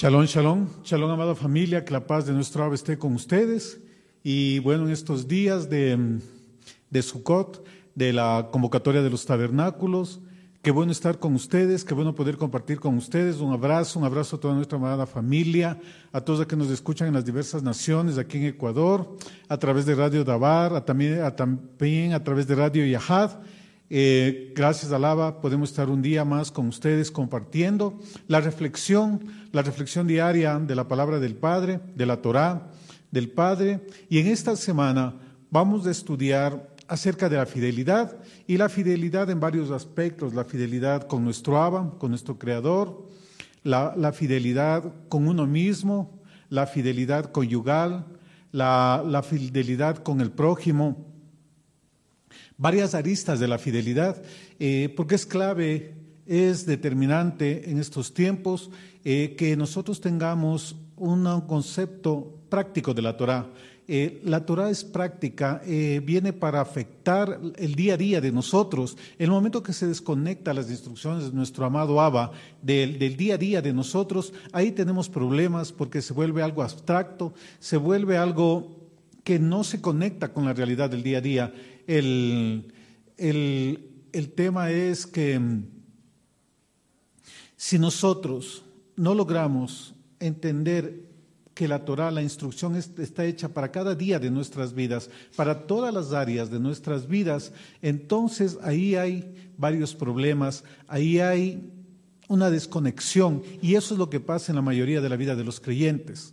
Shalom, shalom, shalom, amada familia, que la paz de nuestro ave esté con ustedes. Y bueno, en estos días de, de Sukkot, de la convocatoria de los tabernáculos, qué bueno estar con ustedes, qué bueno poder compartir con ustedes. Un abrazo, un abrazo a toda nuestra amada familia, a todos los que nos escuchan en las diversas naciones, aquí en Ecuador, a través de Radio Dabar, también, a, también a través de Radio Yahad. Eh, gracias a Lava podemos estar un día más con ustedes compartiendo la reflexión, la reflexión diaria de la palabra del Padre, de la Torá del Padre. Y en esta semana vamos a estudiar acerca de la fidelidad y la fidelidad en varios aspectos, la fidelidad con nuestro Abba, con nuestro Creador, la, fidelidad con uno mismo, la fidelidad conyugal, la fidelidad con el prójimo varias aristas de la fidelidad, eh, porque es clave, es determinante en estos tiempos eh, que nosotros tengamos un concepto práctico de la Torah. Eh, la Torah es práctica, viene para afectar el día a día de nosotros. El momento que se desconecta las instrucciones de nuestro amado Abba del, del, día a día de nosotros, ahí tenemos problemas porque se vuelve algo abstracto, se vuelve algo que no se conecta con la realidad del día a día. El, el, tema es que mm, si nosotros no logramos entender que la Torah, la instrucción está hecha para cada día de nuestras vidas, para todas las áreas de nuestras vidas, entonces ahí hay varios problemas, ahí hay una desconexión y eso es lo que pasa en la mayoría de la vida de los creyentes.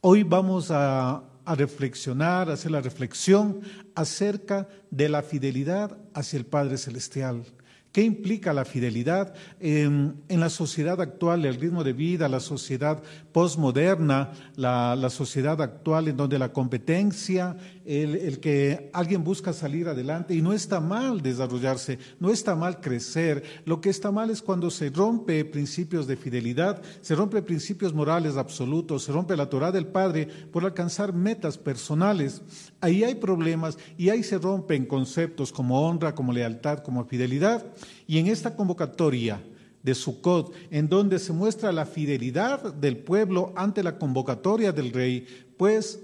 Hoy vamos a a reflexionar, a hacer la reflexión acerca de la fidelidad hacia el Padre Celestial. ¿Qué implica la fidelidad en, la sociedad actual, el ritmo de vida, la sociedad postmoderna, la, sociedad actual en donde la competencia, el, que alguien busca salir adelante y no está mal desarrollarse, no está mal crecer. Lo que está mal es cuando se rompe principios de fidelidad, se rompe principios morales absolutos, se rompe la Torah del Padre por alcanzar metas personales. Ahí hay problemas y ahí se rompen conceptos como honra, como lealtad, como fidelidad. Y en esta convocatoria de Sukkot, en donde se muestra la fidelidad del pueblo ante la convocatoria del rey, pues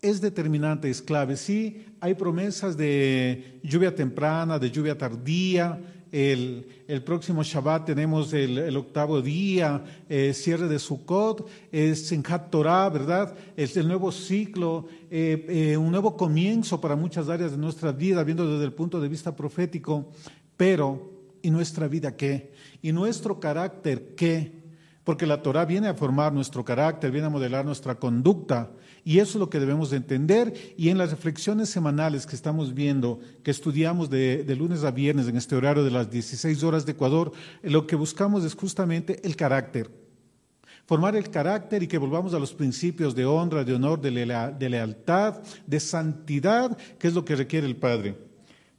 es determinante, es clave. Sí, hay promesas de lluvia temprana, de lluvia tardía. El, próximo Shabbat tenemos el, octavo día, eh, cierre de Sukkot, es en Torah, ¿verdad? Es el nuevo ciclo, eh, eh, un nuevo comienzo para muchas áreas de nuestra vida, viendo desde el punto de vista profético. Pero ¿Y nuestra vida qué? ¿Y nuestro carácter qué? Porque la Torah viene a formar nuestro carácter, viene a modelar nuestra conducta. Y eso es lo que debemos de entender. Y en las reflexiones semanales que estamos viendo, que estudiamos de, lunes a viernes en este horario de las 16 horas de Ecuador, lo que buscamos es justamente el carácter. Formar el carácter y que volvamos a los principios de honra, de honor, de, de lealtad, de santidad, que es lo que requiere el Padre.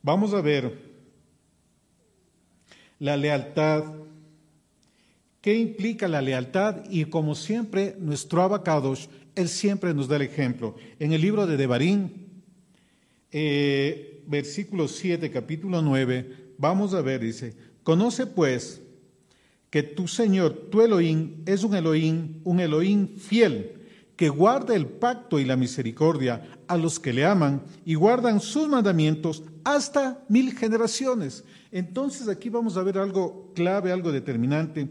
Vamos a ver la lealtad. ¿Qué implica la lealtad? Y como siempre, nuestro abacados, él siempre nos da el ejemplo. En el libro de Devarim, eh, versículo 7, capítulo 9, vamos a ver, dice, conoce pues que tu Señor, tu Elohim, es un Elohim, un Elohim fiel, que guarda el pacto y la misericordia a los que le aman y guardan sus mandamientos hasta mil generaciones. Entonces aquí vamos a ver algo clave, algo determinante.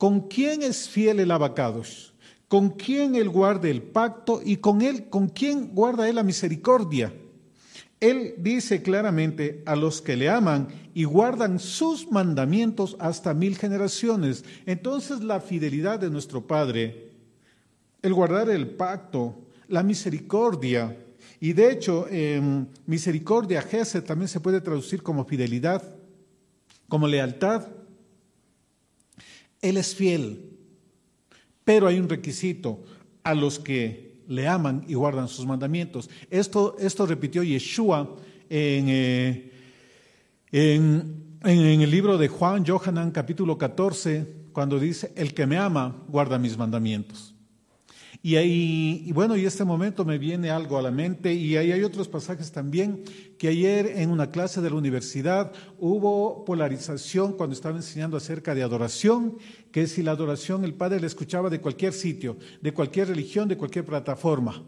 ¿Con quién es fiel el abacados? ¿Con quién él guarda el pacto y con él, con quién guarda él la misericordia? Él dice claramente a los que le aman y guardan sus mandamientos hasta mil generaciones. Entonces la fidelidad de nuestro Padre, el guardar el pacto, la misericordia, y de hecho misericordia, Gesed, también se puede traducir como fidelidad como lealtad. Él es fiel, pero hay un requisito a los que le aman y guardan sus mandamientos. Esto, esto repitió Yeshua en, eh, en, en el libro de Juan, Johanan, capítulo 14, cuando dice, el que me ama guarda mis mandamientos. Y, ahí, y bueno, y este momento me viene algo a la mente y ahí hay otros pasajes también que ayer en una clase de la universidad hubo polarización cuando estaba enseñando acerca de adoración, que si la adoración el Padre le escuchaba de cualquier sitio, de cualquier religión, de cualquier plataforma.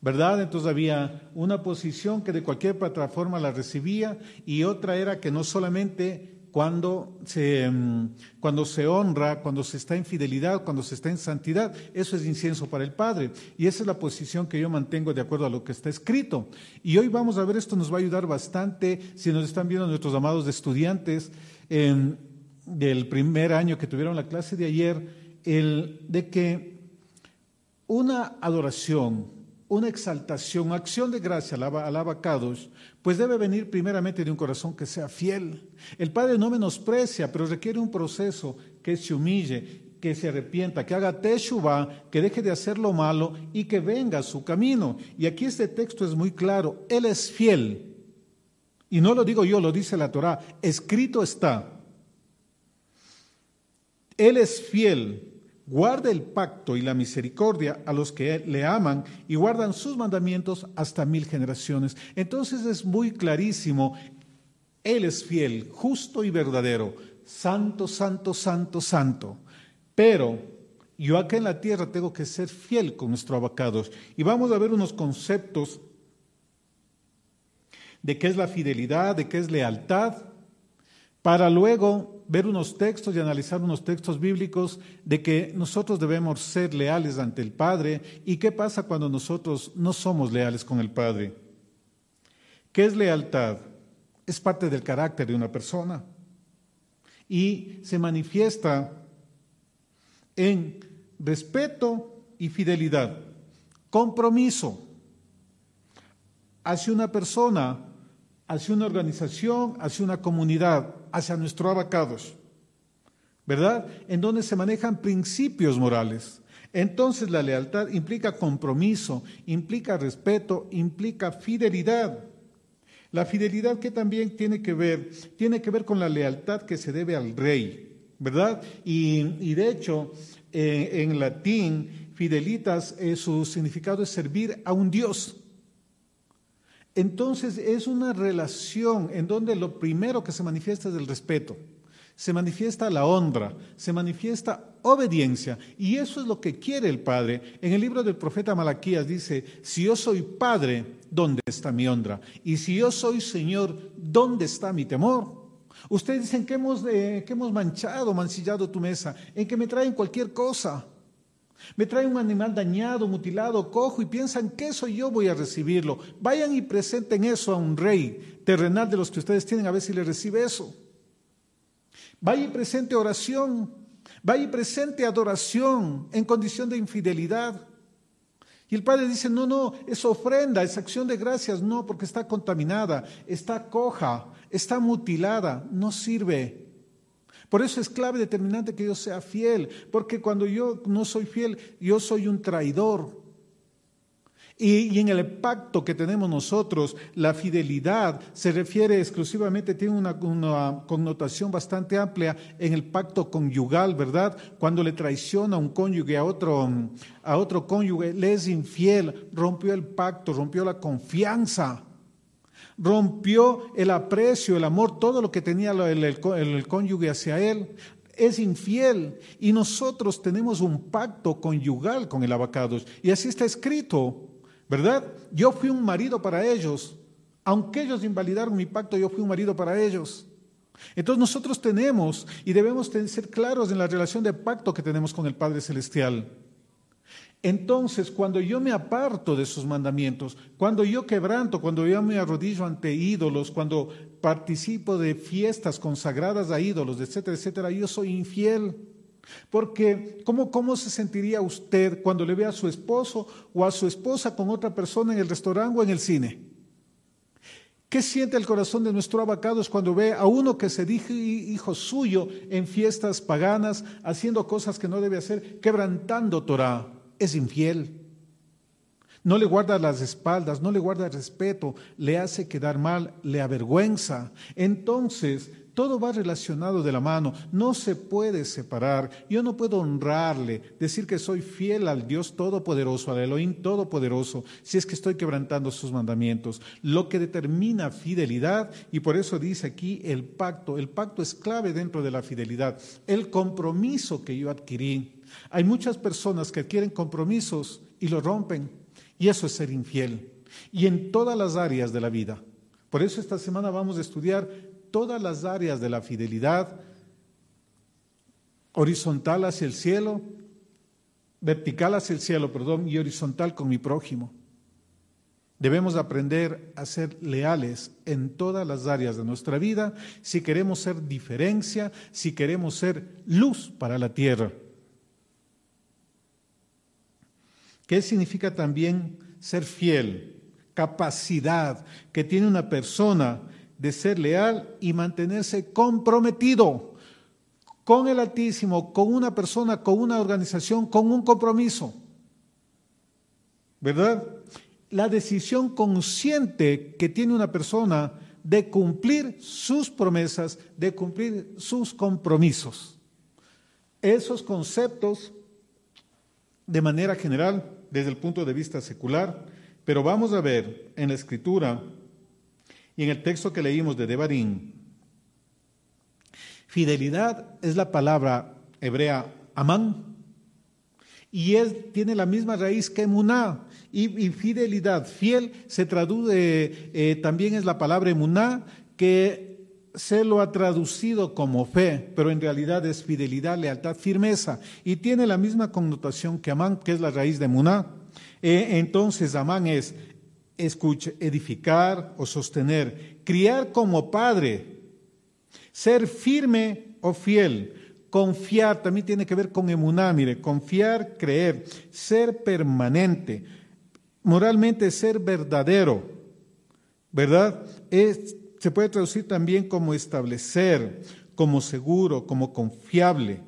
¿Verdad? Entonces había una posición que de cualquier plataforma la recibía y otra era que no solamente cuando se, mm, cuando se honra, cuando se está en fidelidad, cuando se está en santidad, eso es incienso para el Padre. Y esa es la posición que yo mantengo de acuerdo a lo que está escrito. Y hoy vamos a ver, esto nos va a ayudar bastante si nos están viendo nuestros amados estudiantes del primer año que tuvieron la clase de ayer, el de que una adoración, una exaltación, acción de gracia al abacados, pues debe venir primeramente de un corazón que sea fiel. El Padre no menosprecia, pero requiere un proceso que se humille, que se arrepienta, que haga teshuva, que deje de hacer lo malo y que venga a su camino. Y aquí este texto es muy claro, Él es fiel. Y no lo digo yo, lo dice la Torah, escrito está. Él es fiel guarda el pacto y la misericordia a los que le aman y guardan sus mandamientos hasta mil generaciones. Entonces es muy clarísimo, Él es fiel, justo y verdadero, santo, santo, santo, santo. Pero yo acá en la tierra tengo que ser fiel con nuestro abacados. Y vamos a ver unos conceptos de qué es la fidelidad, de qué es lealtad, para luego ver unos textos y analizar unos textos bíblicos de que nosotros debemos ser leales ante el Padre y qué pasa cuando nosotros no somos leales con el Padre. ¿Qué es lealtad? Es parte del carácter de una persona y se manifiesta en respeto y fidelidad, compromiso hacia una persona, hacia una organización, hacia una comunidad hacia nuestro abacados, ¿verdad? En donde se manejan principios morales. Entonces la lealtad implica compromiso, implica respeto, implica fidelidad. La fidelidad que también tiene que ver, tiene que ver con la lealtad que se debe al rey, ¿verdad? Y, de hecho, eh, en latín, fidelitas, eh, su significado es servir a un Dios. Entonces es una relación en donde lo primero que se manifiesta es el respeto, se manifiesta la honra, se manifiesta obediencia y eso es lo que quiere el Padre. En el libro del profeta Malaquías dice, si yo soy Padre, ¿dónde está mi honra? Y si yo soy Señor, ¿dónde está mi temor? Ustedes dicen que hemos, que hemos manchado, mancillado tu mesa, en que me traen cualquier cosa. Me trae un animal dañado, mutilado, cojo y piensan que eso yo voy a recibirlo. Vayan y presenten eso a un rey terrenal de los que ustedes tienen a ver si le recibe eso. Vaya y presente oración. Vaya y presente adoración en condición de infidelidad. Y el padre dice, no, no, es ofrenda, es acción de gracias, no, porque está contaminada, está coja, está mutilada, no sirve. Por eso es clave determinante que yo sea fiel, porque cuando yo no soy fiel, yo soy un traidor. Y, en el pacto que tenemos nosotros, la fidelidad se refiere exclusivamente, tiene una, una, connotación bastante amplia en el pacto conyugal, ¿verdad? Cuando le traiciona un cónyuge a otro, a otro cónyuge, le es infiel, rompió el pacto, rompió la confianza rompió el aprecio, el amor, todo lo que tenía el, cónyuge hacia él, es infiel y nosotros tenemos un pacto conyugal con el abacados. Y así está escrito, ¿verdad? Yo fui un marido para ellos. Aunque ellos invalidaron mi pacto, yo fui un marido para ellos. Entonces nosotros tenemos y debemos ser claros en la relación de pacto que tenemos con el Padre Celestial. Entonces, cuando yo me aparto de sus mandamientos, cuando yo quebranto, cuando yo me arrodillo ante ídolos, cuando participo de fiestas consagradas a ídolos, etcétera, etcétera, yo soy infiel. Porque, ¿cómo, ¿cómo se sentiría usted cuando le ve a su esposo o a su esposa con otra persona en el restaurante o en el cine? ¿Qué siente el corazón de nuestro abacados cuando ve a uno que se dice hijo suyo en fiestas paganas, haciendo cosas que no debe hacer, quebrantando Torah? Es infiel. no le guarda las espaldas, no le guarda respeto, le hace quedar mal, le avergüenza. Entonces, todo va relacionado de la mano, no se puede separar. Yo no puedo honrarle, decir que soy fiel al Dios Todopoderoso, al Elohim Todopoderoso, si es que estoy quebrantando sus mandamientos. Lo que determina fidelidad, y por eso dice aquí el pacto, el pacto es clave dentro de la fidelidad, el compromiso que yo adquirí. Hay muchas personas que adquieren compromisos y lo rompen y eso es ser infiel. Y en todas las áreas de la vida. Por eso esta semana vamos a estudiar todas las áreas de la fidelidad, horizontal hacia el cielo, vertical hacia el cielo, perdón, y horizontal con mi prójimo. Debemos aprender a ser leales en todas las áreas de nuestra vida si queremos ser diferencia, si queremos ser luz para la tierra. ¿Qué significa también ser fiel? Capacidad que tiene una persona de ser leal y mantenerse comprometido con el Altísimo, con una persona, con una organización, con un compromiso. ¿Verdad? La decisión consciente que tiene una persona de cumplir sus promesas, de cumplir sus compromisos. Esos conceptos, de manera general, desde el punto de vista secular, pero vamos a ver en la escritura y en el texto que leímos de Devarim, fidelidad es la palabra hebrea amán y es, tiene la misma raíz que emuná y, fidelidad, fiel se traduce, eh, también es la palabra emuná que se lo ha traducido como fe, pero en realidad es fidelidad, lealtad, firmeza, y tiene la misma connotación que Amán, que es la raíz de Muná. E, entonces, Amán es, escuche, edificar o sostener, criar como padre, ser firme o fiel, confiar, también tiene que ver con emuná, mire, confiar, creer, ser permanente, moralmente ser verdadero, ¿verdad? Es se puede traducir también como establecer, como seguro, como confiable,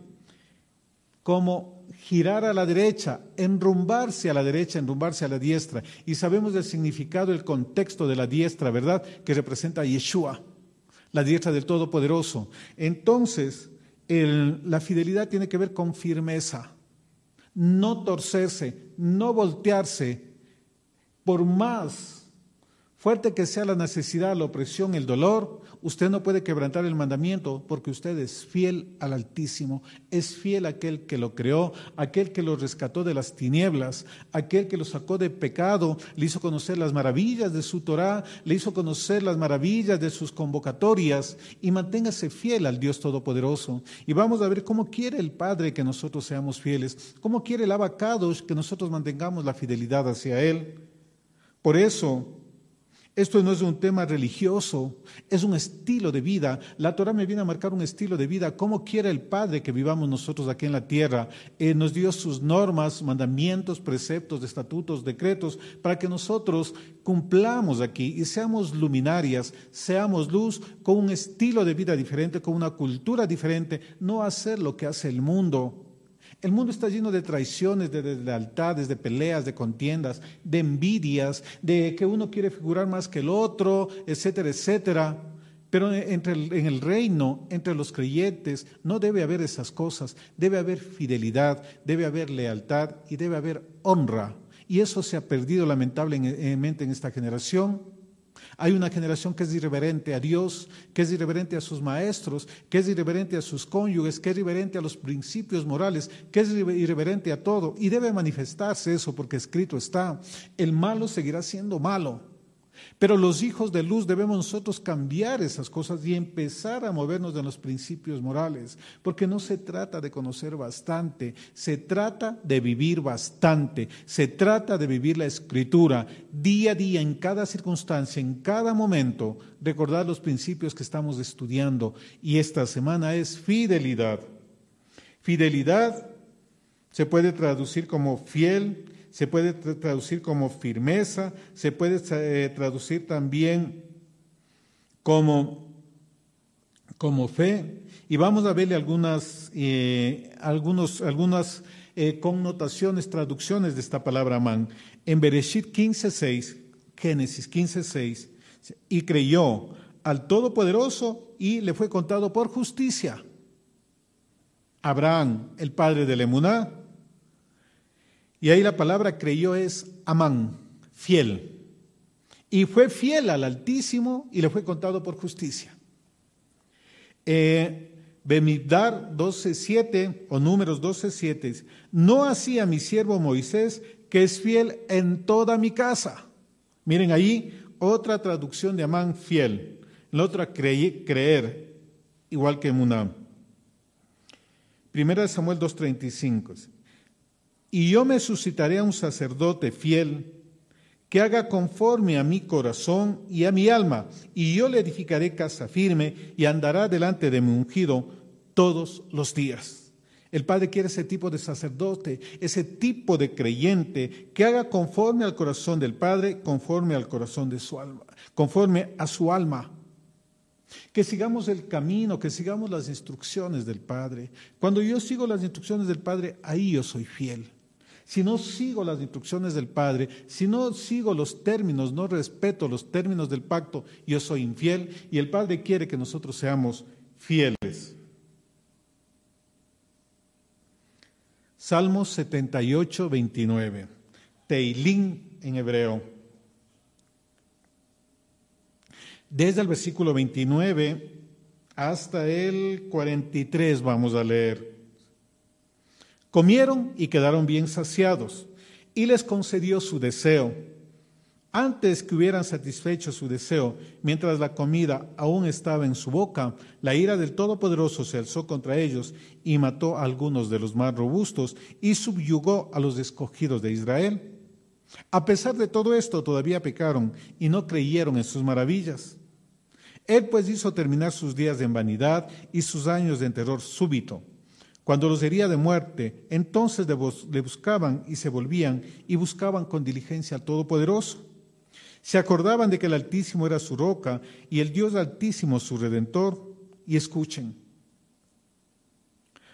como girar a la derecha, enrumbarse a la derecha, enrumbarse a la diestra. Y sabemos del significado, el contexto de la diestra, ¿verdad? Que representa a Yeshua, la diestra del Todopoderoso. Entonces, la fidelidad tiene que ver con firmeza, no torcerse, no voltearse, por más Fuerte que sea la necesidad, la opresión, el dolor, usted no puede quebrantar el mandamiento porque usted es fiel al Altísimo, es fiel a aquel que lo creó, aquel que lo rescató de las tinieblas, aquel que lo sacó de pecado, le hizo conocer las maravillas de su Torah, le hizo conocer las maravillas de sus convocatorias y manténgase fiel al Dios Todopoderoso. Y vamos a ver cómo quiere el Padre que nosotros seamos fieles, cómo quiere el abacados que nosotros mantengamos la fidelidad hacia Él. Por eso, esto no es un tema religioso, es un estilo de vida. La Torah me viene a marcar un estilo de vida. ¿Cómo quiere el Padre que vivamos nosotros aquí en la tierra? Eh, nos dio sus normas, mandamientos, preceptos, estatutos, decretos, para que nosotros cumplamos aquí y seamos luminarias, seamos luz con un estilo de vida diferente, con una cultura diferente, no hacer lo que hace el mundo. El mundo está lleno de traiciones, de deslealtades, de peleas, de contiendas, de envidias, de que uno quiere figurar más que el otro, etcétera, etcétera. Pero entre en el reino, entre los creyentes, no debe haber esas cosas. Debe haber fidelidad, debe haber lealtad y debe haber honra. Y eso se ha perdido lamentablemente en esta generación. Hay una generación que es irreverente a Dios, que es irreverente a sus maestros, que es irreverente a sus cónyuges, que es irreverente a los principios morales, que es irreverente a todo. Y debe manifestarse eso porque escrito está, el malo seguirá siendo malo pero los hijos de luz debemos nosotros cambiar esas cosas y empezar a movernos de los principios morales, porque no se trata de conocer bastante, se trata de vivir bastante, se trata de vivir la escritura día a día, en cada circunstancia, en cada momento, recordar los principios que estamos estudiando. Y esta semana es fidelidad. Fidelidad se puede traducir como fiel, se puede traducir como firmeza, se puede eh, traducir también como, como fe. Y vamos a verle algunas, eh, algunos, algunas eh, connotaciones, traducciones de esta palabra Amán. En Bereshit 15.6, Génesis 15.6, y creyó al Todopoderoso y le fue contado por justicia. Abraham, el padre de Lemuná, y ahí la palabra creyó es Amán, fiel. Y fue fiel al Altísimo y le fue contado por justicia. Eh, Bemidbar 12.7 o números 12.7, no hacía mi siervo Moisés, que es fiel en toda mi casa. Miren ahí otra traducción de Amán, fiel. La otra, creer, igual que Munam. Primera de Samuel 2.35. Y yo me suscitaré a un sacerdote fiel que haga conforme a mi corazón y a mi alma, y yo le edificaré casa firme y andará delante de mi ungido todos los días. El Padre quiere ese tipo de sacerdote, ese tipo de creyente que haga conforme al corazón del Padre, conforme al corazón de su alma, conforme a su alma. Que sigamos el camino, que sigamos las instrucciones del Padre. Cuando yo sigo las instrucciones del Padre, ahí yo soy fiel si no sigo las instrucciones del Padre, si no sigo los términos, no respeto los términos del pacto, yo soy infiel y el Padre quiere que nosotros seamos fieles. Salmos 78, 29. Teilín en hebreo. Desde el versículo 29 hasta el 43 vamos a leer. Comieron y quedaron bien saciados, y les concedió su deseo. Antes que hubieran satisfecho su deseo, mientras la comida aún estaba en su boca, la ira del Todopoderoso se alzó contra ellos y mató a algunos de los más robustos y subyugó a los escogidos de Israel. A pesar de todo esto, todavía pecaron y no creyeron en sus maravillas. Él pues hizo terminar sus días en vanidad y sus años en terror súbito. Cuando los hería de muerte, entonces le buscaban y se volvían y buscaban con diligencia al Todopoderoso. Se acordaban de que el Altísimo era su roca y el Dios Altísimo su redentor. Y escuchen,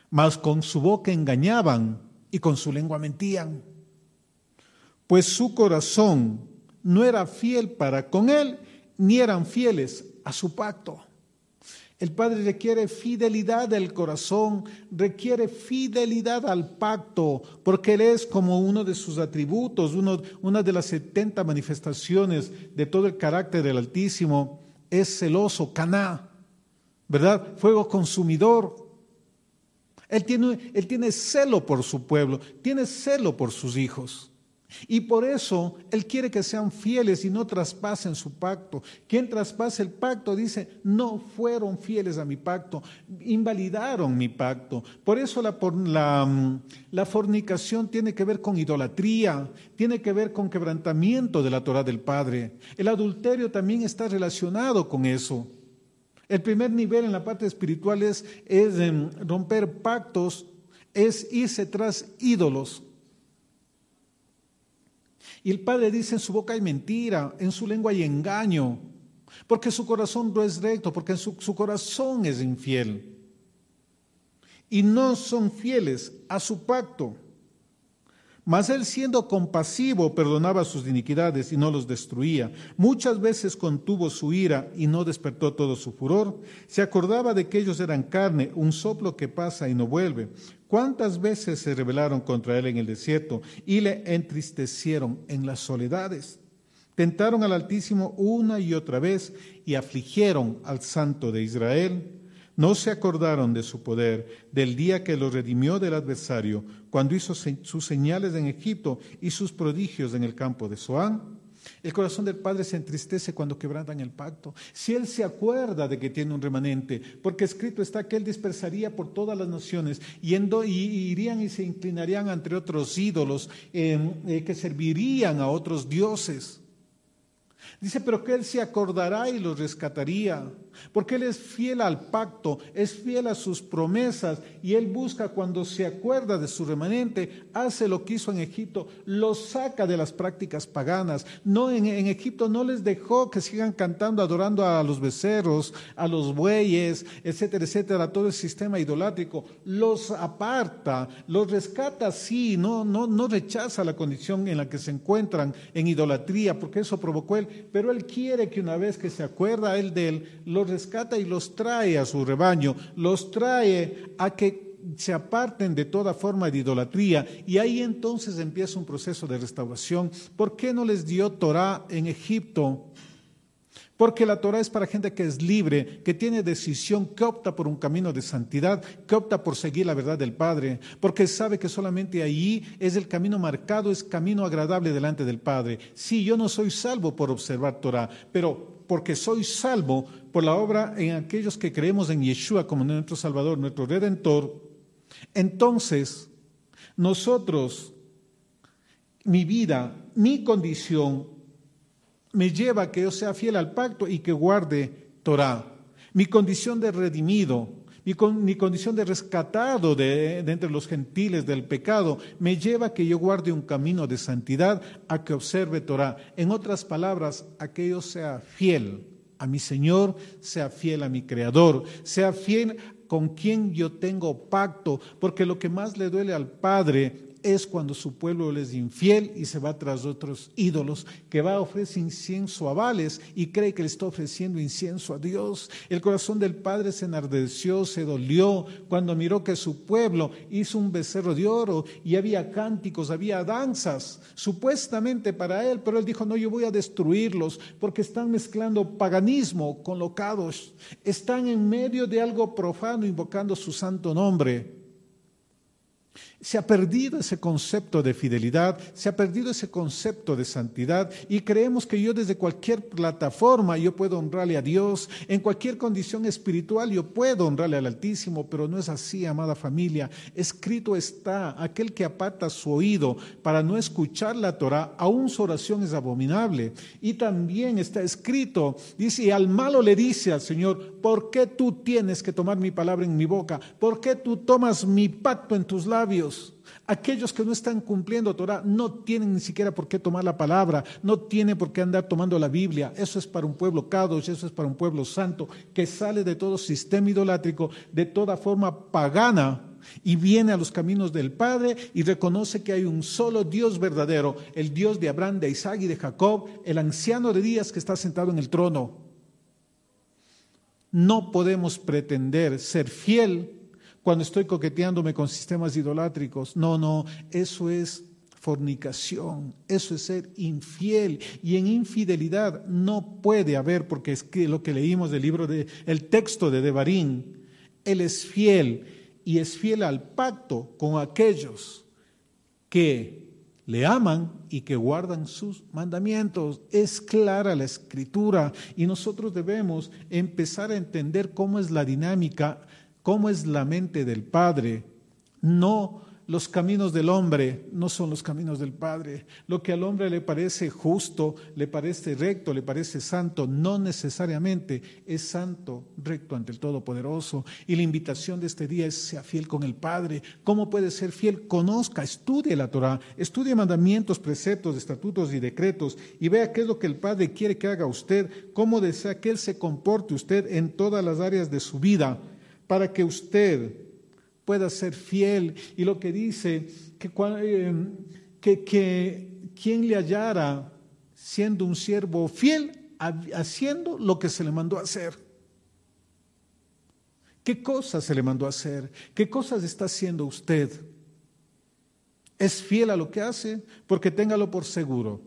mas con su boca engañaban y con su lengua mentían, pues su corazón no era fiel para con él, ni eran fieles a su pacto. El Padre requiere fidelidad del corazón, requiere fidelidad al pacto, porque Él es como uno de sus atributos, una de las 70 manifestaciones de todo el carácter del Altísimo. Es celoso, caná, ¿verdad? Fuego consumidor. Él tiene, él tiene celo por su pueblo, tiene celo por sus hijos. Y por eso Él quiere que sean fieles y no traspasen su pacto. Quien traspase el pacto dice, no fueron fieles a mi pacto, invalidaron mi pacto. Por eso la, la, mm, la fornicación tiene que ver con idolatría, tiene que ver con quebrantamiento de la Torah del Padre. El adulterio también está relacionado con eso. El primer nivel en la parte espiritual es, em, romper pactos, es irse tras ídolos. Y el Padre dice, en su boca hay mentira, en su lengua hay engaño, porque su corazón no es recto, porque su, su corazón es infiel. Y no son fieles a su pacto. Mas él siendo compasivo perdonaba sus iniquidades y no los destruía. Muchas veces contuvo su ira y no despertó todo su furor. Se acordaba de que ellos eran carne, un soplo que pasa y no vuelve. ¿Cuántas veces se rebelaron contra él en el desierto y le entristecieron en las soledades? Tentaron al Altísimo una y otra vez y afligieron al Santo de Israel. No se acordaron de su poder, del día que lo redimió del adversario, cuando hizo sus señales en Egipto y sus prodigios en el campo de Zoán. El corazón del Padre se entristece cuando quebrantan el pacto. Si Él se acuerda de que tiene un remanente, porque escrito está que Él dispersaría por todas las naciones y, irían y se inclinarían ante otros ídolos em, eh, que servirían a otros dioses. Dice, pero que Él se acordará y los rescataría, porque Él es fiel al pacto, es fiel a sus promesas, y Él busca cuando se acuerda de su remanente, hace lo que hizo en Egipto, los saca de las prácticas paganas. No, en, en Egipto no les dejó que sigan cantando, adorando a los becerros, a los bueyes, etcétera, etcétera, todo el sistema idolátrico. Los aparta, los rescata, sí, no, no, no rechaza la condición en la que se encuentran en idolatría, porque eso provocó Él pero Él quiere que una vez que se acuerda Él de Él, rescata y los trae a su rebaño, los trae a que se aparten de toda forma de idolatría y ahí entonces empieza un proceso de restauración. ¿Por qué no les dio Torah en Egipto? Porque la Torah es para gente que es libre, que tiene decisión, que opta por un camino de santidad, que opta por seguir la verdad del Padre, porque sabe que solamente allí es el camino marcado, es camino agradable delante del Padre. Sí, yo no soy salvo por observar Torah, pero porque soy salvo por la obra en aquellos que creemos en Yeshua como nuestro Salvador, nuestro Redentor, entonces nosotros, mi vida, mi condición, me lleva a que yo sea fiel al pacto y que guarde Torah. Mi condición de redimido, mi, mi condición de rescatado de, de, entre los gentiles del pecado, me lleva a que yo guarde un camino de santidad, a que observe Torah. En otras palabras, a que yo sea fiel a mi Señor, sea fiel a mi Creador, sea fiel con quien yo tengo pacto, porque lo que más le duele al Padre es cuando su pueblo le es infiel y se va tras otros ídolos, que va a ofrecer incienso a Vales y cree que le está ofreciendo incienso a Dios. El corazón del padre se enardeció, se dolió cuando miró que su pueblo hizo un becerro de oro y había cánticos, había danzas, supuestamente para él, pero él dijo, no, yo voy a destruirlos porque están mezclando paganismo con locados, están en medio de algo profano invocando su santo nombre. Se ha perdido ese concepto de fidelidad, se ha perdido ese concepto de santidad y creemos que yo desde cualquier plataforma yo puedo honrarle a Dios, en cualquier condición espiritual yo puedo honrarle al Altísimo, pero no es así, amada familia. Escrito está, aquel que aparta su oído para no escuchar la Torah, aún su oración es abominable. Y también está escrito, dice, y al malo le dice al Señor, ¿por qué tú tienes que tomar mi palabra en mi boca? ¿Por qué tú tomas mi pacto en tus labios? Aquellos que no están cumpliendo Torah no tienen ni siquiera por qué tomar la palabra, no tienen por qué andar tomando la Biblia. Eso es para un pueblo kadosh, eso es para un pueblo santo que sale de todo sistema idolátrico, de toda forma pagana y viene a los caminos del Padre y reconoce que hay un solo Dios verdadero, el Dios de Abraham, de Isaac y de Jacob, el anciano de días que está sentado en el trono. No podemos pretender ser fiel cuando estoy coqueteándome con sistemas idolátricos. No, no, eso es fornicación, eso es ser infiel y en infidelidad no puede haber porque es que lo que leímos del libro de el texto de Devarín, él es fiel y es fiel al pacto con aquellos que le aman y que guardan sus mandamientos. Es clara la escritura y nosotros debemos empezar a entender cómo es la dinámica cómo es la mente del Padre. No los caminos del hombre no son los caminos del Padre. Lo que al hombre le parece justo, le parece recto, le parece santo, no necesariamente es santo, recto ante el Todopoderoso. Y la invitación de este día es sea fiel con el Padre. ¿Cómo puede ser fiel? Conozca, estudie la Torah, estudie mandamientos, preceptos, estatutos y decretos y vea qué es lo que el Padre quiere que haga usted, cómo desea que Él se comporte usted en todas las áreas de su vida para que usted pueda ser fiel. Y lo que dice, que, eh, que, que quien le hallara siendo un siervo fiel, haciendo lo que se le mandó a hacer. ¿Qué cosas se le mandó a hacer? ¿Qué cosas está haciendo usted? ¿Es fiel a lo que hace? Porque téngalo por seguro.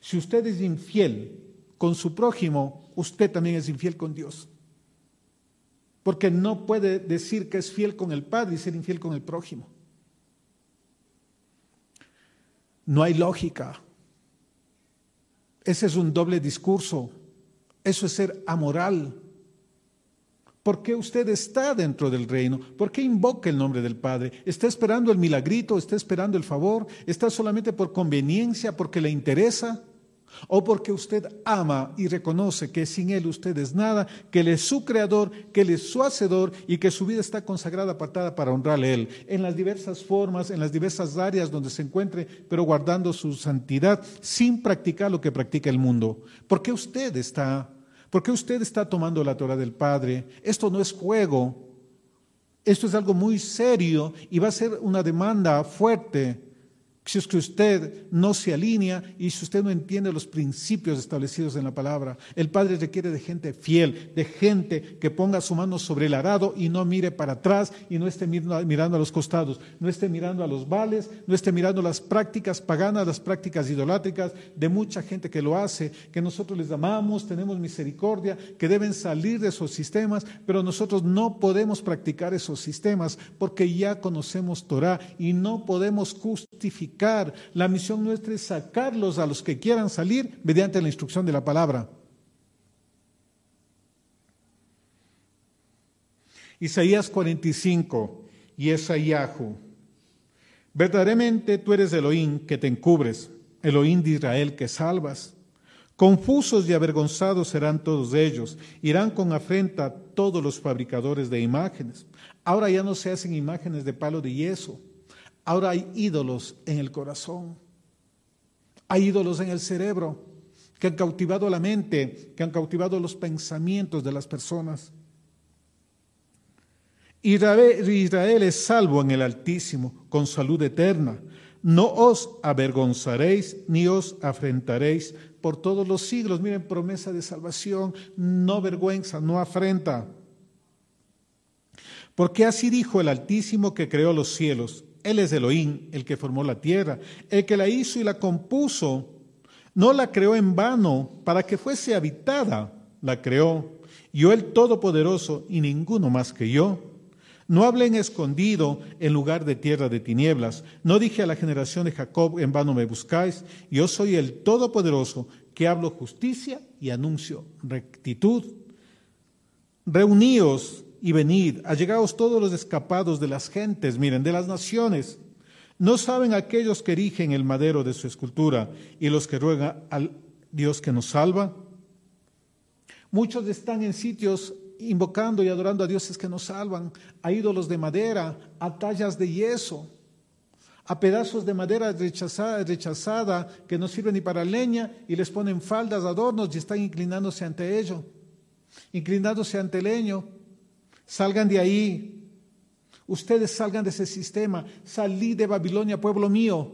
Si usted es infiel con su prójimo, usted también es infiel con Dios. Porque no puede decir que es fiel con el Padre y ser infiel con el prójimo. No hay lógica. Ese es un doble discurso. Eso es ser amoral. ¿Por qué usted está dentro del reino? ¿Por qué invoca el nombre del Padre? ¿Está esperando el milagrito? ¿Está esperando el favor? ¿Está solamente por conveniencia, porque le interesa? O porque usted ama y reconoce que sin Él usted es nada, que Él es su creador, que Él es su hacedor y que su vida está consagrada, apartada para honrarle a Él, en las diversas formas, en las diversas áreas donde se encuentre, pero guardando su santidad sin practicar lo que practica el mundo. ¿Por qué usted está? ¿Por qué usted está tomando la Torah del Padre? Esto no es juego. Esto es algo muy serio y va a ser una demanda fuerte si es que usted no se alinea y si usted no entiende los principios establecidos en la palabra, el Padre requiere de gente fiel, de gente que ponga su mano sobre el arado y no mire para atrás y no esté mirando a los costados, no esté mirando a los vales, no esté mirando las prácticas paganas, las prácticas idolátricas de mucha gente que lo hace, que nosotros les amamos, tenemos misericordia, que deben salir de esos sistemas, pero nosotros no podemos practicar esos sistemas porque ya conocemos Torah y no podemos justificar la misión nuestra es sacarlos a los que quieran salir mediante la instrucción de la palabra. Isaías 45 y Esayahu. Verdaderamente tú eres Elohim que te encubres, Elohim de Israel que salvas. Confusos y avergonzados serán todos ellos, irán con afrenta todos los fabricadores de imágenes. Ahora ya no se hacen imágenes de palo de yeso Ahora hay ídolos en el corazón, hay ídolos en el cerebro que han cautivado la mente, que han cautivado los pensamientos de las personas. Israel, es salvo en el Altísimo, con salud eterna. No os avergonzaréis ni os afrentaréis por todos los siglos. Miren, promesa de salvación, no vergüenza, no afrenta. Porque así dijo el Altísimo que creó los cielos él es Elohim, el que formó la tierra, el que la hizo y la compuso. No la creó en vano para que fuese habitada, la creó. Yo el Todopoderoso y ninguno más que yo. No hablé en escondido en lugar de tierra de tinieblas. No dije a la generación de Jacob, en vano me buscáis. Yo soy el Todopoderoso que hablo justicia y anuncio rectitud. Reuníos y venid, allegaos todos los escapados de las gentes, miren, de las naciones. ¿No saben aquellos que erigen el madero de su escultura y los que ruegan al Dios que nos salva? Muchos están en sitios invocando y adorando a dioses que nos salvan, a ídolos de madera, a tallas de yeso, a pedazos de madera rechazada, rechazada que no sirven ni para leña y les ponen faldas, adornos y están inclinándose ante ello, inclinándose ante el leño Salgan de ahí. Ustedes salgan de ese sistema. Salí de Babilonia, pueblo mío.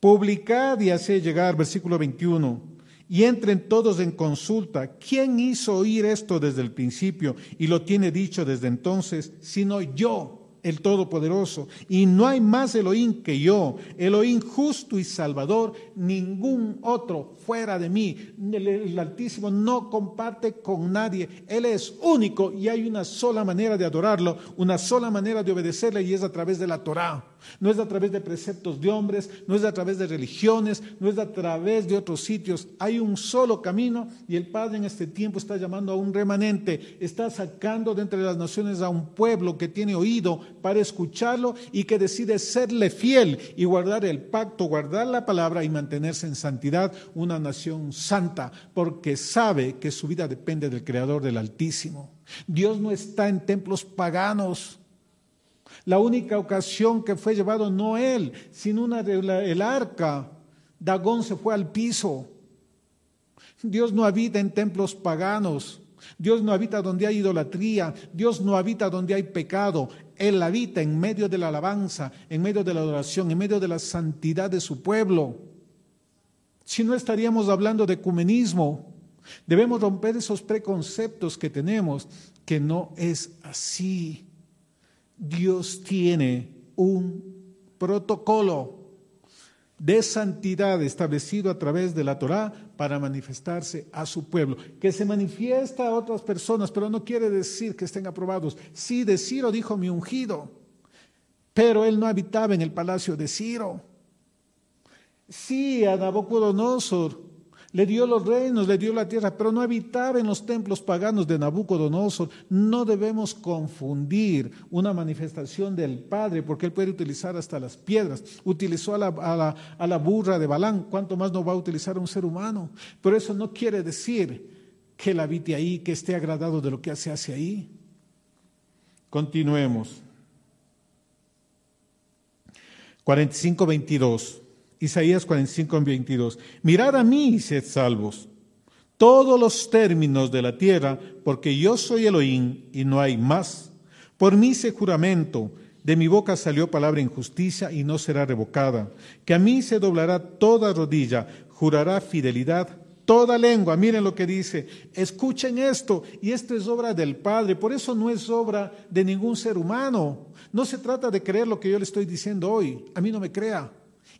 Publicad y haced llegar, versículo 21, y entren todos en consulta. ¿Quién hizo oír esto desde el principio y lo tiene dicho desde entonces, sino yo? El Todopoderoso, y no hay más Elohim que yo, Elohim justo y salvador, ningún otro fuera de mí. El, Altísimo no comparte con nadie, Él es único y hay una sola manera de adorarlo, una sola manera de obedecerle y es a través de la Torah. No es a través de preceptos de hombres, no es a través de religiones, no es a través de otros sitios. Hay un solo camino y el Padre en este tiempo está llamando a un remanente, está sacando de entre las naciones a un pueblo que tiene oído para escucharlo y que decide serle fiel y guardar el pacto, guardar la palabra y mantenerse en santidad, una nación santa, porque sabe que su vida depende del Creador del Altísimo. Dios no está en templos paganos. La única ocasión que fue llevado no él, sino una, el arca. Dagón se fue al piso. Dios no habita en templos paganos. Dios no habita donde hay idolatría. Dios no habita donde hay pecado. Él habita en medio de la alabanza, en medio de la adoración, en medio de la santidad de su pueblo. Si no estaríamos hablando de ecumenismo, debemos romper esos preconceptos que tenemos, que no es así. Dios tiene un protocolo de santidad establecido a través de la Torá para manifestarse a su pueblo, que se manifiesta a otras personas, pero no quiere decir que estén aprobados. Sí, de Ciro dijo mi ungido, pero él no habitaba en el palacio de Ciro. Sí, a Nabucodonosor Le dio los reinos, le dio la tierra, pero no habitaba en los templos paganos de Nabucodonosor. No debemos confundir una manifestación del Padre, porque Él puede utilizar hasta las piedras. Utilizó a la, a la burra de Balán, ¿cuánto más no va a utilizar a un ser humano? Pero eso no quiere decir que Él habite ahí, que esté agradado de lo que se hace ahí. Continuemos. 45, 22. Isaías 45, 22. Mirad a mí y sed salvos, todos los términos de la tierra, porque yo soy Elohim y no hay más. Por mí se juramento, de mi boca salió palabra en justicia y no será revocada, que a mí se doblará toda rodilla, jurará fidelidad toda lengua. Miren lo que dice, escuchen esto, y esto es obra del Padre, por eso no es obra de ningún ser humano. No se trata de creer lo que yo le estoy diciendo hoy. A mí no me crea.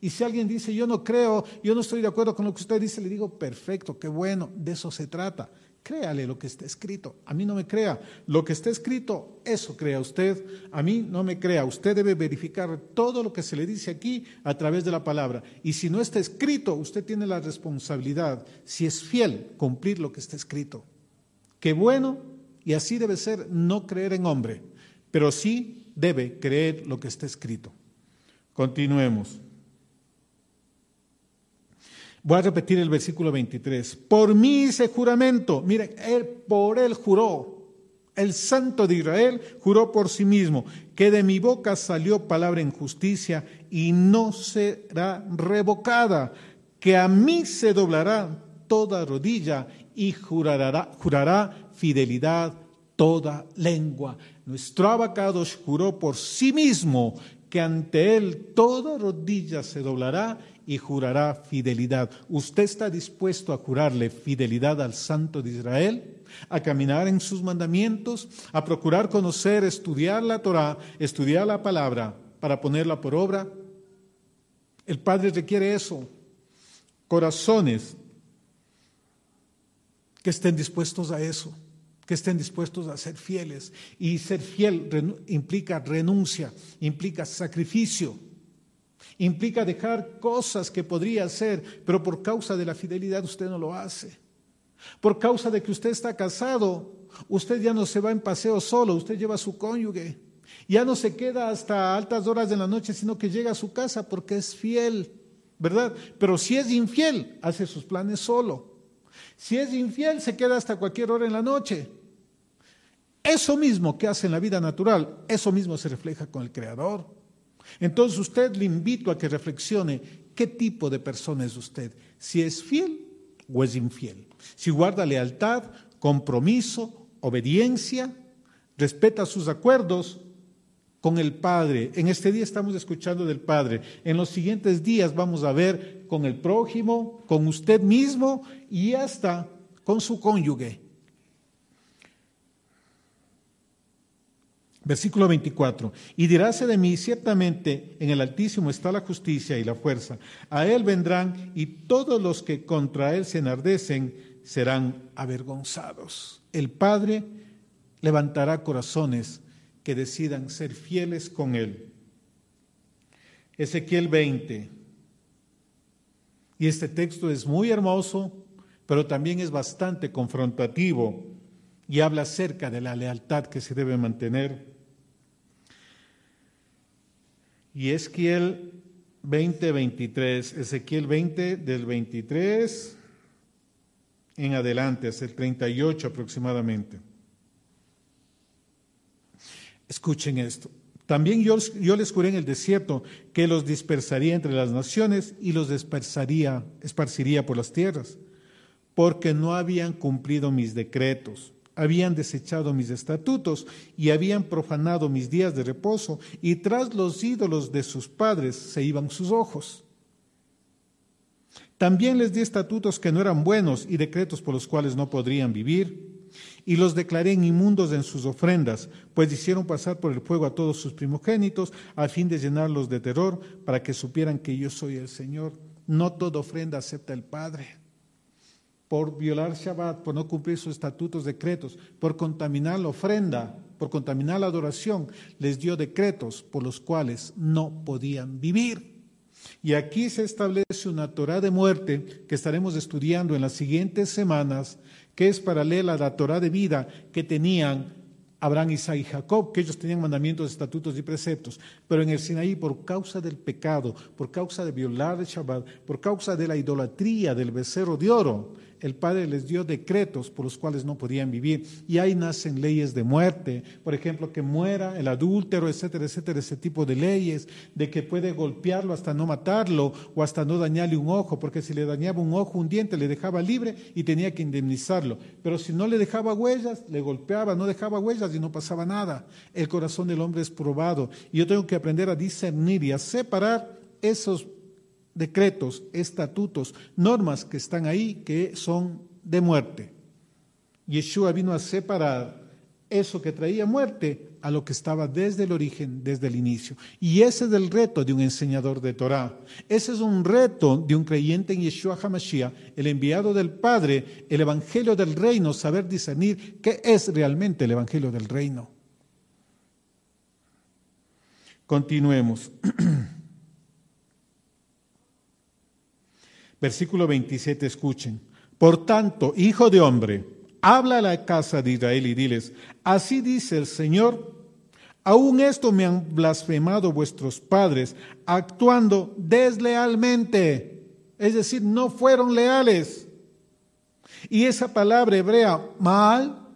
Y si alguien dice, yo no creo, yo no estoy de acuerdo con lo que usted dice, le digo, perfecto, qué bueno, de eso se trata. Créale lo que está escrito. A mí no me crea. Lo que está escrito, eso crea usted. A mí no me crea. Usted debe verificar todo lo que se le dice aquí a través de la palabra. Y si no está escrito, usted tiene la responsabilidad, si es fiel, cumplir lo que está escrito. Qué bueno, y así debe ser no creer en hombre, pero sí debe creer lo que está escrito. Continuemos. Voy a repetir el versículo 23. Por mí hice juramento. Miren, él por él juró. El santo de Israel juró por sí mismo que de mi boca salió palabra en justicia y no será revocada, que a mí se doblará toda rodilla y jurará, jurará fidelidad toda lengua. Nuestro abacados juró por sí mismo que ante él toda rodilla se doblará y jurará fidelidad. ¿Usted está dispuesto a jurarle fidelidad al Santo de Israel? ¿A caminar en sus mandamientos? ¿A procurar conocer, estudiar la Torah, estudiar la palabra para ponerla por obra? El Padre requiere eso. Corazones que estén dispuestos a eso que estén dispuestos a ser fieles. Y ser fiel implica renuncia, implica sacrificio, implica dejar cosas que podría hacer, pero por causa de la fidelidad usted no lo hace. Por causa de que usted está casado, usted ya no se va en paseo solo, usted lleva a su cónyuge. Ya no se queda hasta altas horas de la noche, sino que llega a su casa porque es fiel, ¿verdad? Pero si es infiel, hace sus planes solo. Si es infiel, se queda hasta cualquier hora en la noche. Eso mismo que hace en la vida natural, eso mismo se refleja con el Creador. Entonces usted le invito a que reflexione qué tipo de persona es usted, si es fiel o es infiel, si guarda lealtad, compromiso, obediencia, respeta sus acuerdos con el Padre. En este día estamos escuchando del Padre. En los siguientes días vamos a ver con el prójimo, con usted mismo y hasta con su cónyuge. Versículo 24. Y diráse de mí, ciertamente en el Altísimo está la justicia y la fuerza. A él vendrán y todos los que contra él se enardecen serán avergonzados. El Padre levantará corazones que decidan ser fieles con Él. Ezequiel 20. Y este texto es muy hermoso, pero también es bastante confrontativo y habla acerca de la lealtad que se debe mantener. Y Ezequiel 20, 23, Ezequiel 20 del 23 en adelante, hasta el 38 aproximadamente. Escuchen esto. También yo, les juré en el desierto que los dispersaría entre las naciones y los dispersaría, esparciría por las tierras, porque no habían cumplido mis decretos, habían desechado mis estatutos y habían profanado mis días de reposo, y tras los ídolos de sus padres se iban sus ojos. También les di estatutos que no eran buenos y decretos por los cuales no podrían vivir y los declaré inmundos en sus ofrendas, pues hicieron pasar por el fuego a todos sus primogénitos, a fin de llenarlos de terror, para que supieran que yo soy el Señor. No toda ofrenda acepta el Padre. Por violar Shabbat, por no cumplir sus estatutos, decretos, por contaminar la ofrenda, por contaminar la adoración, les dio decretos por los cuales no podían vivir. Y aquí se establece una Torah de muerte que estaremos estudiando en las siguientes semanas, que es paralela a la Torah de vida que tenían Abraham, Isaac y Jacob, que ellos tenían mandamientos, estatutos y preceptos. Pero en el Sinaí, por causa del pecado, por causa de violar el Shabbat, por causa de la idolatría del becerro de oro, el Padre les dio decretos por los cuales no podían vivir. Y ahí nacen leyes de muerte, por ejemplo, que muera el adúltero, etcétera, etcétera, ese tipo de leyes, de que puede golpearlo hasta no matarlo o hasta no dañarle un ojo, porque si le dañaba un ojo, un diente, le dejaba libre y tenía que indemnizarlo. Pero si no le dejaba huellas, le golpeaba, no dejaba huellas y no pasaba nada. El corazón del hombre es probado y yo tengo que aprender a discernir y a separar esos decretos, estatutos, normas que están ahí que son de muerte. Yeshua vino a separar eso que traía muerte a lo que estaba desde el origen, desde el inicio. Y ese es el reto de un enseñador de Torah. Ese es un reto de un creyente en Yeshua HaMashiach, el enviado del Padre, el Evangelio del Reino, saber discernir qué es realmente el Evangelio del Reino. Continuemos. Versículo 27, escuchen. Por tanto, hijo de hombre, habla a la casa de Israel y diles, así dice el Señor, aún esto me han blasfemado vuestros padres, actuando deslealmente, es decir, no fueron leales. Y esa palabra hebrea, mal,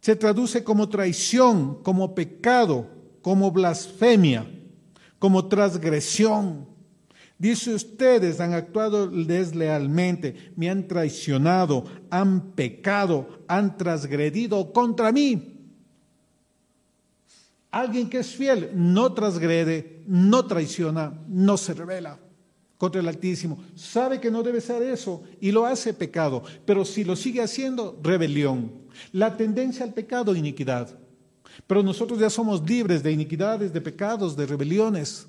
se traduce como traición, como pecado, como blasfemia, como transgresión. Dice, ustedes han actuado deslealmente, me han traicionado, han pecado, han transgredido contra mí. Alguien que es fiel no transgrede, no traiciona, no se revela contra el Altísimo. Sabe que no debe ser eso y lo hace pecado, pero si lo sigue haciendo, rebelión. La tendencia al pecado, iniquidad. Pero nosotros ya somos libres de iniquidades, de pecados, de rebeliones.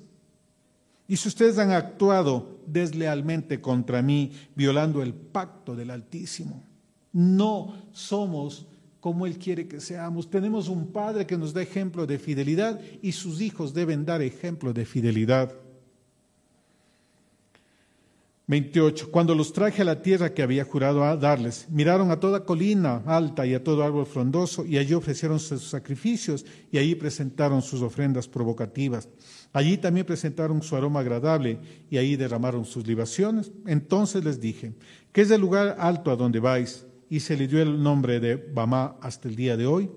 Y si ustedes han actuado deslealmente contra mí, violando el pacto del Altísimo, no somos como Él quiere que seamos. Tenemos un Padre que nos da ejemplo de fidelidad y sus hijos deben dar ejemplo de fidelidad. 28. Cuando los traje a la tierra que había jurado darles, miraron a toda colina alta y a todo árbol frondoso, y allí ofrecieron sus sacrificios, y allí presentaron sus ofrendas provocativas. Allí también presentaron su aroma agradable y ahí derramaron sus libaciones. Entonces les dije, ¿qué es el lugar alto a donde vais? Y se le dio el nombre de Bamá hasta el día de hoy.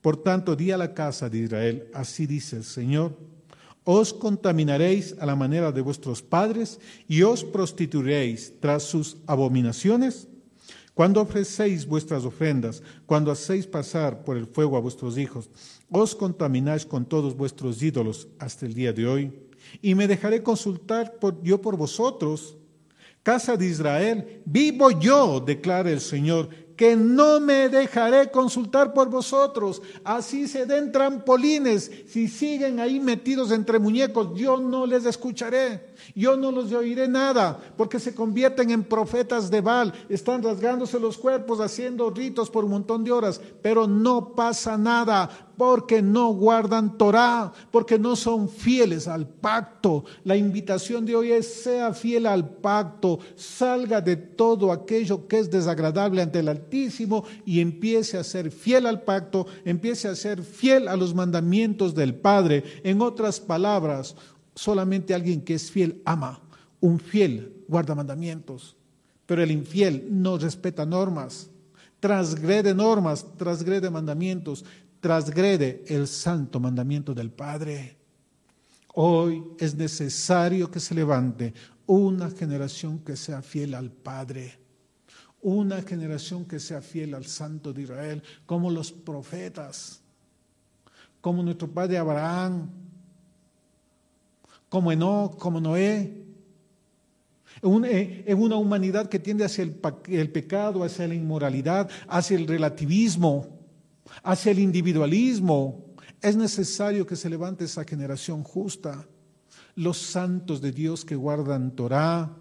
Por tanto, di a la casa de Israel, así dice el Señor, os contaminaréis a la manera de vuestros padres y os prostituiréis tras sus abominaciones. Cuando ofrecéis vuestras ofrendas, cuando hacéis pasar por el fuego a vuestros hijos, os contamináis con todos vuestros ídolos hasta el día de hoy, y me dejaré consultar yo por vosotros. Casa de Israel, vivo yo, declara el Señor, que no me dejaré consultar por vosotros. Así se den trampolines. Si siguen ahí metidos entre muñecos, yo no les escucharé. Yo no los oiré nada, porque se convierten en profetas de Baal. Están rasgándose los cuerpos, haciendo ritos por un montón de horas, pero no pasa nada porque no guardan Torah, porque no son fieles al pacto. La invitación de hoy es sea fiel al pacto, salga de todo aquello que es desagradable ante el Altísimo y empiece a ser fiel al pacto, empiece a ser fiel a los mandamientos del Padre. En otras palabras, solamente alguien que es fiel ama. Un fiel guarda mandamientos, pero el infiel no respeta normas transgrede normas, transgrede mandamientos, transgrede el santo mandamiento del Padre. Hoy es necesario que se levante una generación que sea fiel al Padre, una generación que sea fiel al Santo de Israel, como los profetas, como nuestro padre Abraham, como Enoch, como Noé, en una humanidad que tiende hacia el pecado, hacia la inmoralidad, hacia el relativismo hacia el individualismo. Es necesario que se levante esa generación justa, los santos de Dios que guardan Torah.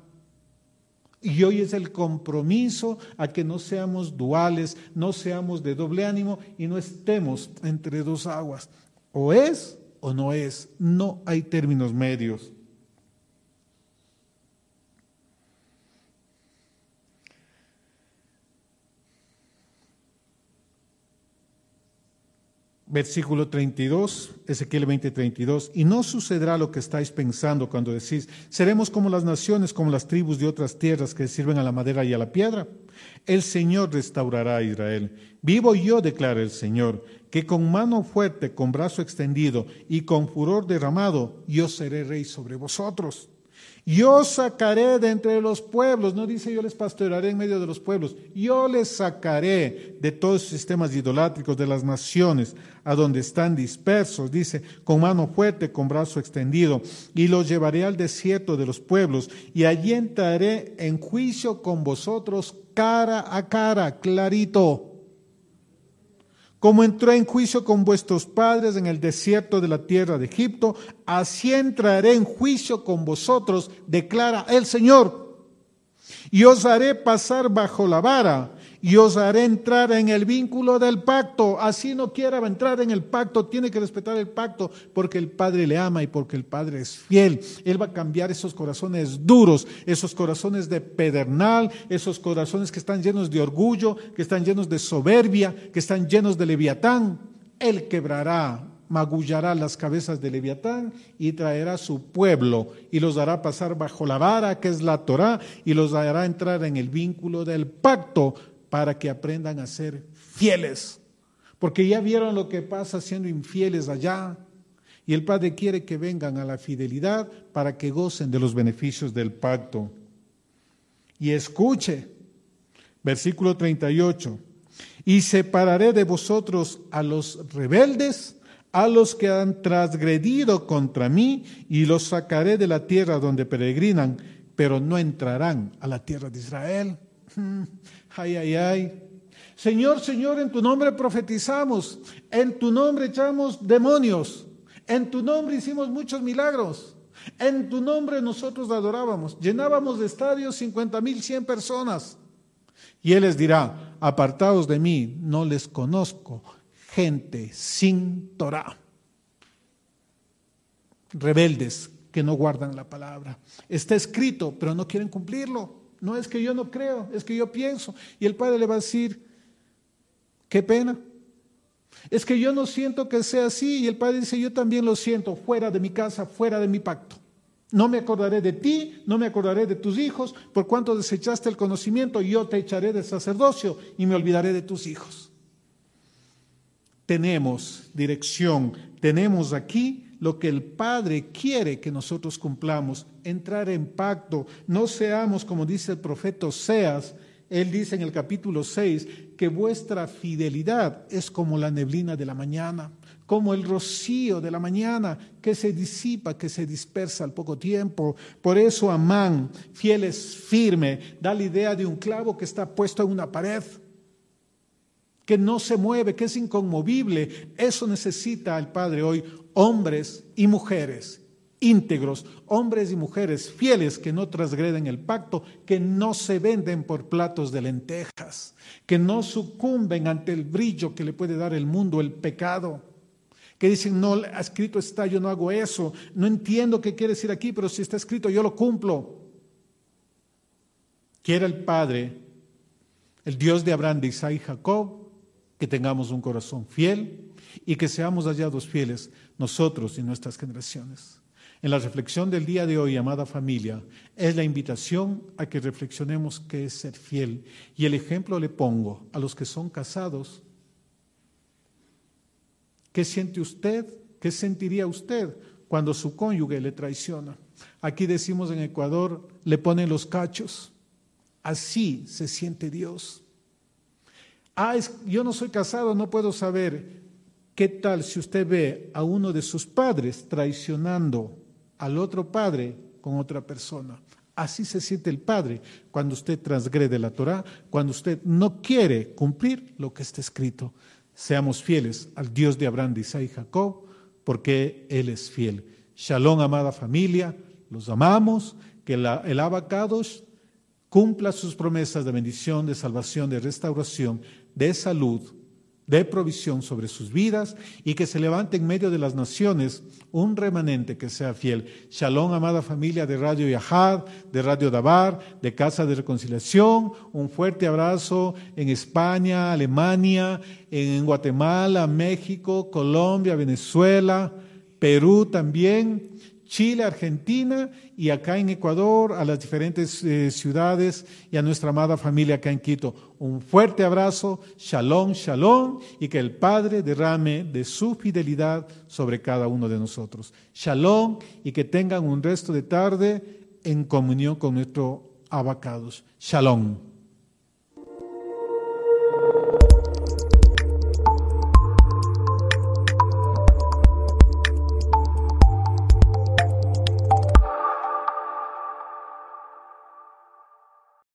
Y hoy es el compromiso a que no seamos duales, no seamos de doble ánimo y no estemos entre dos aguas. O es o no es, no hay términos medios. Versículo 32, Ezequiel 20, 32. Y no sucederá lo que estáis pensando cuando decís, seremos como las naciones, como las tribus de otras tierras que sirven a la madera y a la piedra. El Señor restaurará a Israel. Vivo yo, declara el Señor, que con mano fuerte, con brazo extendido y con furor derramado, yo seré rey sobre vosotros. Yo sacaré de entre los pueblos, no dice yo les pastorearé en medio de los pueblos, yo les sacaré de todos los sistemas idolátricos de las naciones a donde están dispersos, dice, con mano fuerte, con brazo extendido, y los llevaré al desierto de los pueblos, y allí entraré en juicio con vosotros cara a cara, clarito como entró en juicio con vuestros padres en el desierto de la tierra de Egipto, así entraré en juicio con vosotros, declara el Señor. Y os haré pasar bajo la vara y os haré entrar en el vínculo del pacto. Así no quiera entrar en el pacto, tiene que respetar el pacto porque el Padre le ama y porque el Padre es fiel. Él va a cambiar esos corazones duros, esos corazones de pedernal, esos corazones que están llenos de orgullo, que están llenos de soberbia, que están llenos de leviatán. Él quebrará magullará las cabezas de Leviatán y traerá su pueblo y los hará pasar bajo la vara que es la Torá y los hará entrar en el vínculo del pacto para que aprendan a ser fieles. Porque ya vieron lo que pasa siendo infieles allá. Y el Padre quiere que vengan a la fidelidad para que gocen de los beneficios del pacto. Y escuche, versículo 38, y separaré de vosotros a los rebeldes, a los que han transgredido contra mí, y los sacaré de la tierra donde peregrinan, pero no entrarán a la tierra de Israel. Ay, ay, ay. Señor, Señor, en tu nombre profetizamos, en tu nombre echamos demonios, en tu nombre hicimos muchos milagros, en tu nombre nosotros adorábamos, llenábamos de estadios 50 mil, 100 personas. Y Él les dirá, apartados de mí, no les conozco, gente sin Torah. Rebeldes que no guardan la palabra. Está escrito, pero no quieren cumplirlo. No es que yo no creo, es que yo pienso. Y el padre le va a decir, qué pena. Es que yo no siento que sea así. Y el padre dice, yo también lo siento, fuera de mi casa, fuera de mi pacto. No me acordaré de ti, no me acordaré de tus hijos, por cuanto desechaste el conocimiento, yo te echaré del sacerdocio y me olvidaré de tus hijos. Tenemos dirección, tenemos aquí lo que el Padre quiere que nosotros cumplamos, entrar en pacto. No seamos, como dice el profeta Oseas, él dice en el capítulo 6 que vuestra fidelidad es como la neblina de la mañana, como el rocío de la mañana que se disipa, que se dispersa al poco tiempo. Por eso Amán, fiel es firme, da la idea de un clavo que está puesto en una pared que no se mueve, que es inconmovible. Eso necesita el Padre hoy, hombres y mujeres íntegros, hombres y mujeres fieles que no transgreden el pacto, que no se venden por platos de lentejas, que no sucumben ante el brillo que le puede dar el mundo, el pecado, que dicen, no, escrito está, yo no hago eso, no entiendo qué quiere decir aquí, pero si está escrito, yo lo cumplo. Quiere el Padre, el Dios de Abraham, de Isaac y Jacob, que tengamos un corazón fiel y que seamos hallados fieles nosotros y nuestras generaciones. En la reflexión del día de hoy, amada familia, es la invitación a que reflexionemos qué es ser fiel. Y el ejemplo le pongo a los que son casados. ¿Qué siente usted? ¿Qué sentiría usted cuando su cónyuge le traiciona? Aquí decimos en Ecuador, le ponen los cachos. Así se siente Dios. Ah, yo no soy casado, no puedo saber. ¿Qué tal si usted ve a uno de sus padres traicionando al otro padre con otra persona? Así se siente el padre cuando usted transgrede la Torah, cuando usted no quiere cumplir lo que está escrito. Seamos fieles al Dios de Abraham, de Isaac y Jacob, porque Él es fiel. Shalom, amada familia, los amamos, que el abacados cumpla sus promesas de bendición, de salvación, de restauración de salud, dé provisión sobre sus vidas y que se levante en medio de las naciones un remanente que sea fiel. Shalom, amada familia de Radio Yahad, de Radio Dabar, de Casa de Reconciliación. Un fuerte abrazo en España, Alemania, en Guatemala, México, Colombia, Venezuela, Perú también. Chile, Argentina y acá en Ecuador, a las diferentes eh, ciudades y a nuestra amada familia acá en Quito. Un fuerte abrazo, shalom, shalom, y que el Padre derrame de su fidelidad sobre cada uno de nosotros. Shalom y que tengan un resto de tarde en comunión con nuestro abacados. Shalom.